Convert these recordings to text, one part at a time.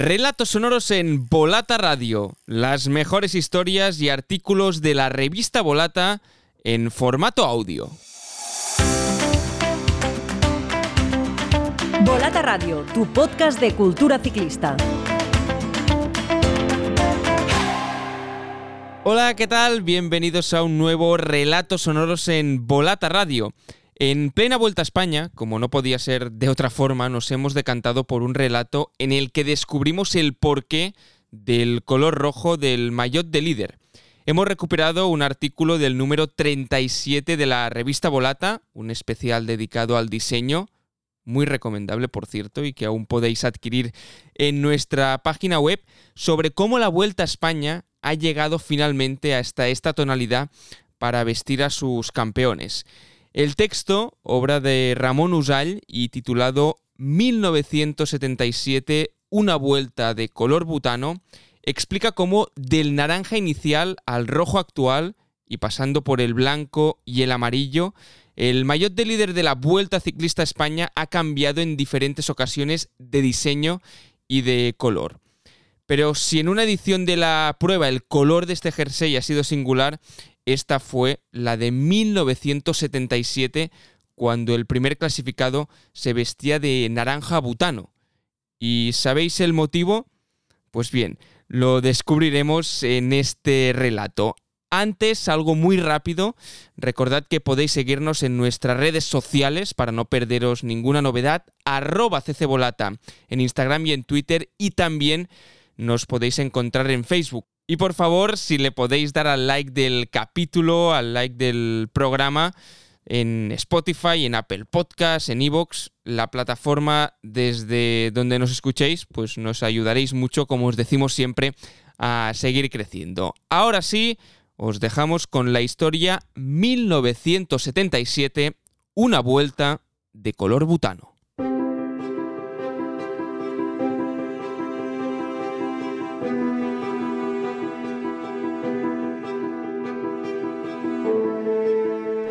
Relatos sonoros en Volata Radio, las mejores historias y artículos de la revista Volata en formato audio. Volata Radio, tu podcast de cultura ciclista. Hola, ¿qué tal? Bienvenidos a un nuevo Relatos sonoros en Volata Radio. En plena Vuelta a España, como no podía ser de otra forma, nos hemos decantado por un relato en el que descubrimos el porqué del color rojo del maillot de líder. Hemos recuperado un artículo del número 37 de la revista Volata, un especial dedicado al diseño, muy recomendable por cierto, y que aún podéis adquirir en nuestra página web, sobre cómo la Vuelta a España ha llegado finalmente hasta esta tonalidad para vestir a sus campeones. El texto, obra de Ramón Usall y titulado 1977, una vuelta de color butano, explica cómo del naranja inicial al rojo actual y pasando por el blanco y el amarillo, el maillot de líder de la Vuelta Ciclista España ha cambiado en diferentes ocasiones de diseño y de color. Pero si en una edición de la prueba el color de este jersey ha sido singular, esta fue la de 1977, cuando el primer clasificado se vestía de naranja butano. ¿Y sabéis el motivo? Pues bien, lo descubriremos en este relato. Antes, algo muy rápido, recordad que podéis seguirnos en nuestras redes sociales para no perderos ninguna novedad, arroba ccbolata en Instagram y en Twitter y también nos podéis encontrar en Facebook. Y por favor, si le podéis dar al like del capítulo, al like del programa en Spotify, en Apple Podcasts, en Evox, la plataforma desde donde nos escuchéis, pues nos ayudaréis mucho, como os decimos siempre, a seguir creciendo. Ahora sí, os dejamos con la historia 1977, una vuelta de color butano.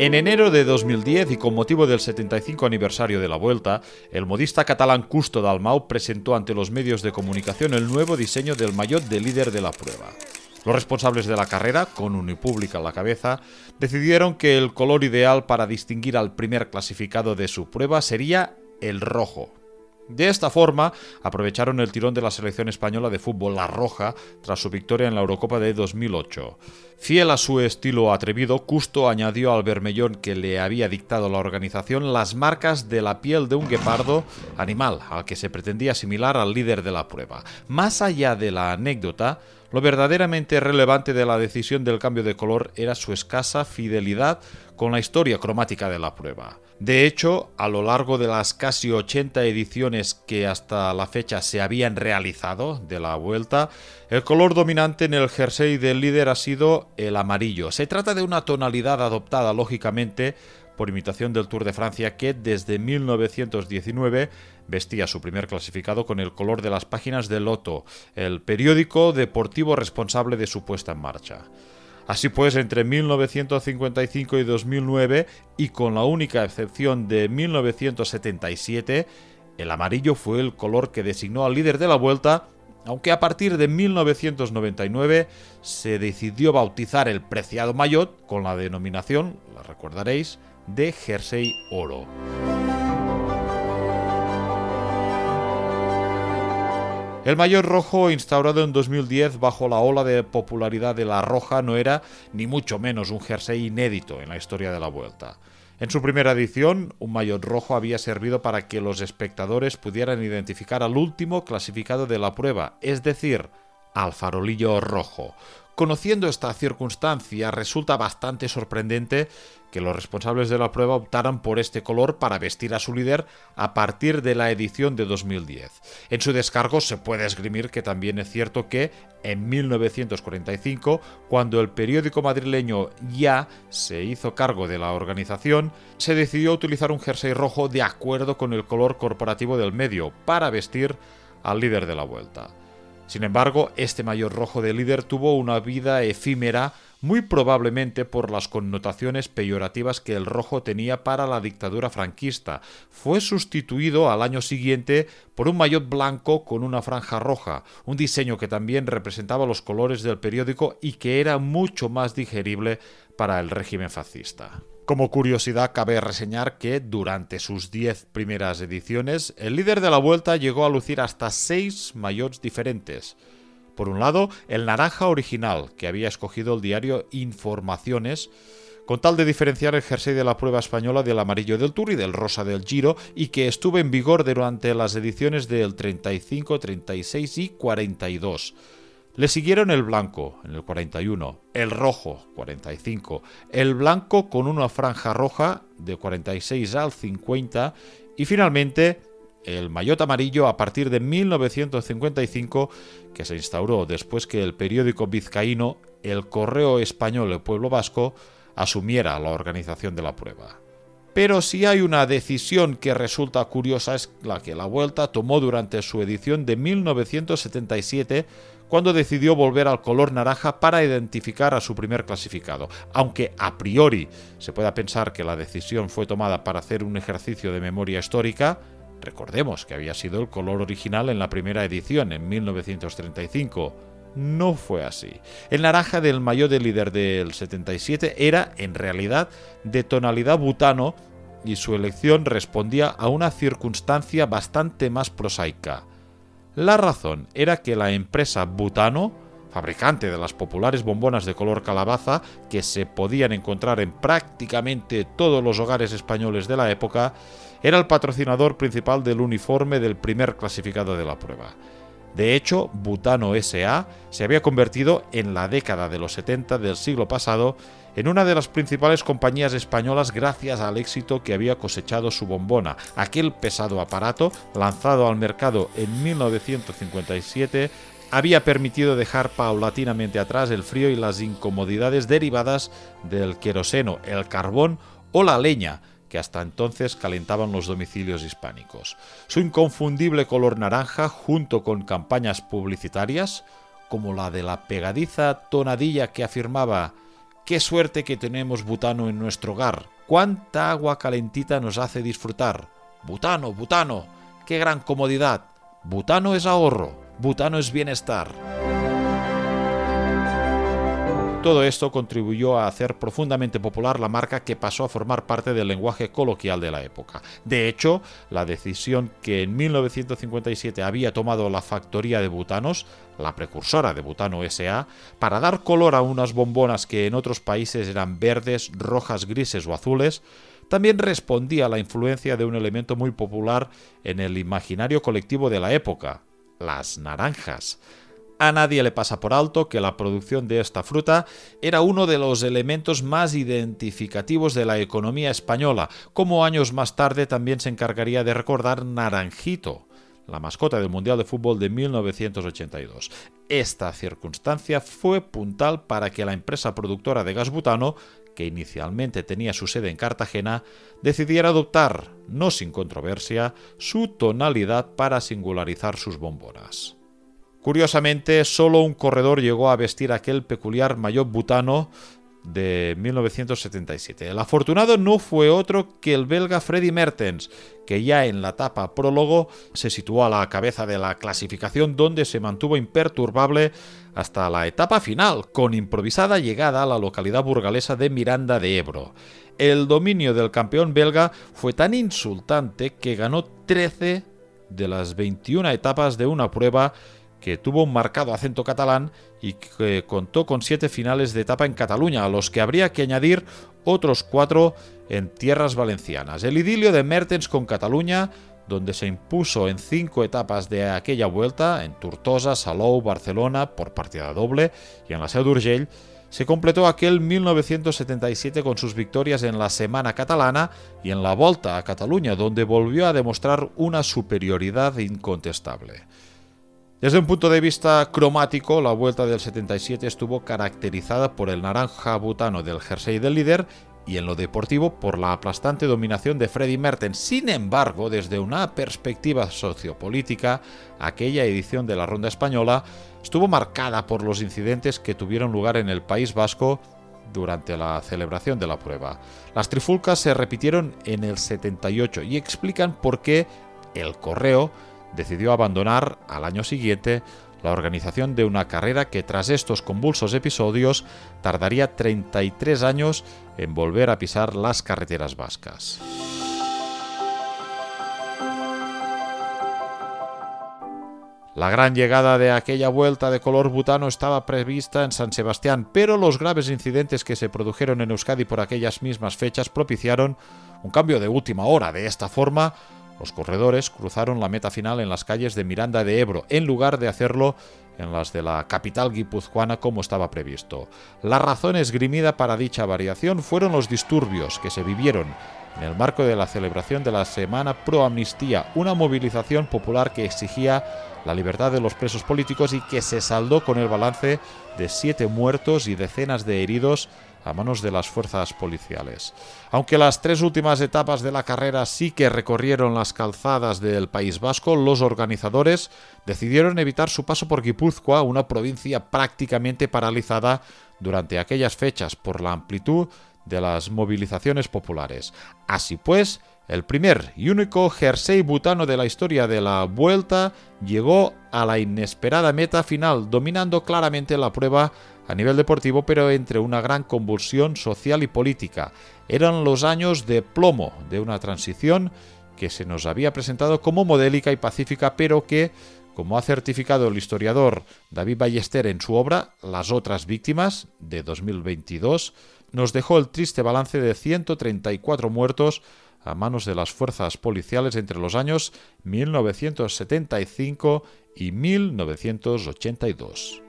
En enero de 2010 y con motivo del 75 aniversario de la Vuelta, el modista catalán Custo Dalmau presentó ante los medios de comunicación el nuevo diseño del maillot de líder de la prueba. Los responsables de la carrera, con Unipública a la cabeza, decidieron que el color ideal para distinguir al primer clasificado de su prueba sería el rojo, de esta forma, aprovecharon el tirón de la selección española de fútbol La Roja tras su victoria en la Eurocopa de 2008. Fiel a su estilo atrevido, Custo añadió al vermellón que le había dictado la organización las marcas de la piel de un guepardo, animal al que se pretendía asimilar al líder de la prueba. Más allá de la anécdota, lo verdaderamente relevante de la decisión del cambio de color era su escasa fidelidad con la historia cromática de la prueba. De hecho, a lo largo de las casi 80 ediciones que hasta la fecha se habían realizado de la vuelta, el color dominante en el jersey del líder ha sido el amarillo. Se trata de una tonalidad adoptada lógicamente por imitación del Tour de Francia que desde 1919 vestía su primer clasificado con el color de las páginas de Loto, el periódico deportivo responsable de su puesta en marcha. Así pues, entre 1955 y 2009, y con la única excepción de 1977, el amarillo fue el color que designó al líder de la vuelta, aunque a partir de 1999 se decidió bautizar el preciado maillot con la denominación, la recordaréis, de jersey oro. El mayor rojo, instaurado en 2010 bajo la ola de popularidad de la roja, no era ni mucho menos un jersey inédito en la historia de la vuelta. En su primera edición, un maillot rojo había servido para que los espectadores pudieran identificar al último clasificado de la prueba, es decir, al farolillo rojo, Conociendo esta circunstancia, resulta bastante sorprendente que los responsables de la prueba optaran por este color para vestir a su líder a partir de la edición de 2010. En su descargo se puede esgrimir que también es cierto que en 1945, cuando el periódico madrileño Ya se hizo cargo de la organización, se decidió utilizar un jersey rojo de acuerdo con el color corporativo del medio para vestir al líder de la vuelta. Sin embargo, este mayor rojo de líder tuvo una vida efímera muy probablemente por las connotaciones peyorativas que el rojo tenía para la dictadura franquista. Fue sustituido al año siguiente por un maillot blanco con una franja roja, un diseño que también representaba los colores del periódico y que era mucho más digerible para el régimen fascista. Como curiosidad, cabe reseñar que durante sus diez primeras ediciones, el líder de la vuelta llegó a lucir hasta seis maillots diferentes. Por un lado, el naranja original, que había escogido el diario Informaciones, con tal de diferenciar el jersey de la prueba española del amarillo del Tour y del rosa del Giro, y que estuvo en vigor durante las ediciones del 35, 36 y 42. Le siguieron el blanco en el 41, el rojo 45, el blanco con una franja roja de 46 al 50 y finalmente el maillot amarillo a partir de 1955, que se instauró después que el periódico vizcaíno El Correo Español del Pueblo Vasco asumiera la organización de la prueba. Pero si hay una decisión que resulta curiosa es la que la Vuelta tomó durante su edición de 1977 cuando decidió volver al color naranja para identificar a su primer clasificado. Aunque a priori se pueda pensar que la decisión fue tomada para hacer un ejercicio de memoria histórica, Recordemos que había sido el color original en la primera edición, en 1935. No fue así. El naranja del maillot de líder del 77 era, en realidad, de tonalidad butano y su elección respondía a una circunstancia bastante más prosaica. La razón era que la empresa Butano, fabricante de las populares bombonas de color calabaza que se podían encontrar en prácticamente todos los hogares españoles de la época, era el patrocinador principal del uniforme del primer clasificado de la prueba. De hecho, Butano SA se había convertido en la década de los 70 del siglo pasado en una de las principales compañías españolas gracias al éxito que había cosechado su bombona, aquel pesado aparato lanzado al mercado en 1957 había permitido dejar paulatinamente atrás el frío y las incomodidades derivadas del queroseno, el carbón o la leña, que hasta entonces calentaban los domicilios hispánicos. Su inconfundible color naranja, junto con campañas publicitarias, como la de la pegadiza tonadilla que afirmaba Qué suerte que tenemos butano en nuestro hogar. Cuánta agua calentita nos hace disfrutar. Butano, butano. Qué gran comodidad. Butano es ahorro. Butano es bienestar. Todo esto contribuyó a hacer profundamente popular la marca que pasó a formar parte del lenguaje coloquial de la época. De hecho, la decisión que en 1957 había tomado la factoría de butanos, la precursora de Butano SA, para dar color a unas bombonas que en otros países eran verdes, rojas, grises o azules, también respondía a la influencia de un elemento muy popular en el imaginario colectivo de la época, las naranjas. A nadie le pasa por alto que la producción de esta fruta era uno de los elementos más identificativos de la economía española, como años más tarde también se encargaría de recordar Naranjito, la mascota del Mundial de Fútbol de 1982. Esta circunstancia fue puntal para que la empresa productora de gas butano, que inicialmente tenía su sede en Cartagena, decidiera adoptar, no sin controversia, su tonalidad para singularizar sus bombonas. Curiosamente, solo un corredor llegó a vestir aquel peculiar maillot butano de 1977. El afortunado no fue otro que el belga Freddy Mertens, que ya en la etapa prólogo se situó a la cabeza de la clasificación donde se mantuvo imperturbable hasta la etapa final, con improvisada llegada a la localidad burgalesa de Miranda de Ebro. El dominio del campeón belga fue tan insultante que ganó 13 de las 21 etapas de una prueba que tuvo un marcado acento catalán y que contó con siete finales de etapa en Cataluña, a los que habría que añadir otros cuatro en tierras valencianas. El idilio de Mertens con Cataluña, donde se impuso en cinco etapas de aquella vuelta, en Tortosa, Salou, Barcelona, por partida doble, y en la Seu d'Urgell, se completó aquel 1977 con sus victorias en la Semana Catalana y en la Volta a Cataluña, donde volvió a demostrar una superioridad incontestable. Desde un punto de vista cromático, la vuelta del 77 estuvo caracterizada por el naranja butano del jersey del líder y en lo deportivo por la aplastante dominación de Freddy Mertens. Sin embargo, desde una perspectiva sociopolítica, aquella edición de la Ronda Española estuvo marcada por los incidentes que tuvieron lugar en el País Vasco durante la celebración de la prueba. Las trifulcas se repitieron en el 78 y explican por qué el correo decidió abandonar al año siguiente la organización de una carrera que tras estos convulsos episodios tardaría 33 años en volver a pisar las carreteras vascas. La gran llegada de aquella vuelta de color butano estaba prevista en San Sebastián, pero los graves incidentes que se produjeron en Euskadi por aquellas mismas fechas propiciaron un cambio de última hora. De esta forma, los corredores cruzaron la meta final en las calles de Miranda de Ebro, en lugar de hacerlo en las de la capital guipuzcoana como estaba previsto. La razón esgrimida para dicha variación fueron los disturbios que se vivieron en el marco de la celebración de la Semana Pro Amnistía, una movilización popular que exigía la libertad de los presos políticos y que se saldó con el balance de siete muertos y decenas de heridos a manos de las fuerzas policiales. Aunque las tres últimas etapas de la carrera sí que recorrieron las calzadas del País Vasco, los organizadores decidieron evitar su paso por Guipúzcoa, una provincia prácticamente paralizada durante aquellas fechas por la amplitud de las movilizaciones populares. Así pues, el primer y único jersey butano de la historia de la Vuelta llegó a la inesperada meta final, dominando claramente la prueba a nivel deportivo, pero entre una gran convulsión social y política. Eran los años de plomo de una transición que se nos había presentado como modélica y pacífica, pero que, como ha certificado el historiador David Ballester en su obra Las otras víctimas de 2022, nos dejó el triste balance de 134 muertos a manos de las fuerzas policiales entre los años 1975 y 1982.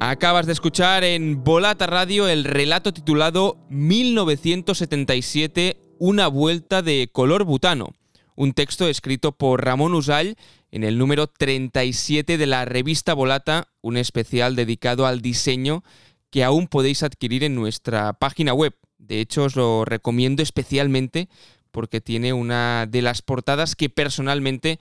Acabas de escuchar en Volata Radio el relato titulado 1977, una vuelta de color butano un texto escrito por Ramón Usall en el número 37 de la revista Volata, un especial dedicado al diseño que aún podéis adquirir en nuestra página web. De hecho, os lo recomiendo especialmente porque tiene una de las portadas que personalmente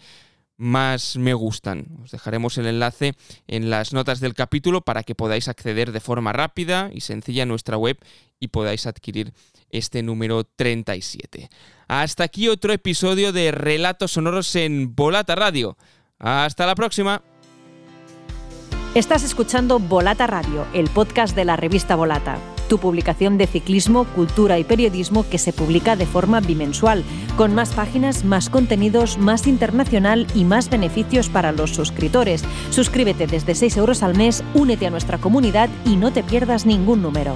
más me gustan. Os dejaremos el enlace en las notas del capítulo para que podáis acceder de forma rápida y sencilla a nuestra web y podáis adquirir este número 37. Hasta aquí otro episodio de Relatos Sonoros en Volata Radio. Hasta la próxima. Estás escuchando Volata Radio, el podcast de la revista Volata tu publicación de ciclismo, cultura y periodismo que se publica de forma bimensual, con más páginas, más contenidos, más internacional y más beneficios para los suscriptores. Suscríbete desde 6 euros al mes, únete a nuestra comunidad y no te pierdas ningún número.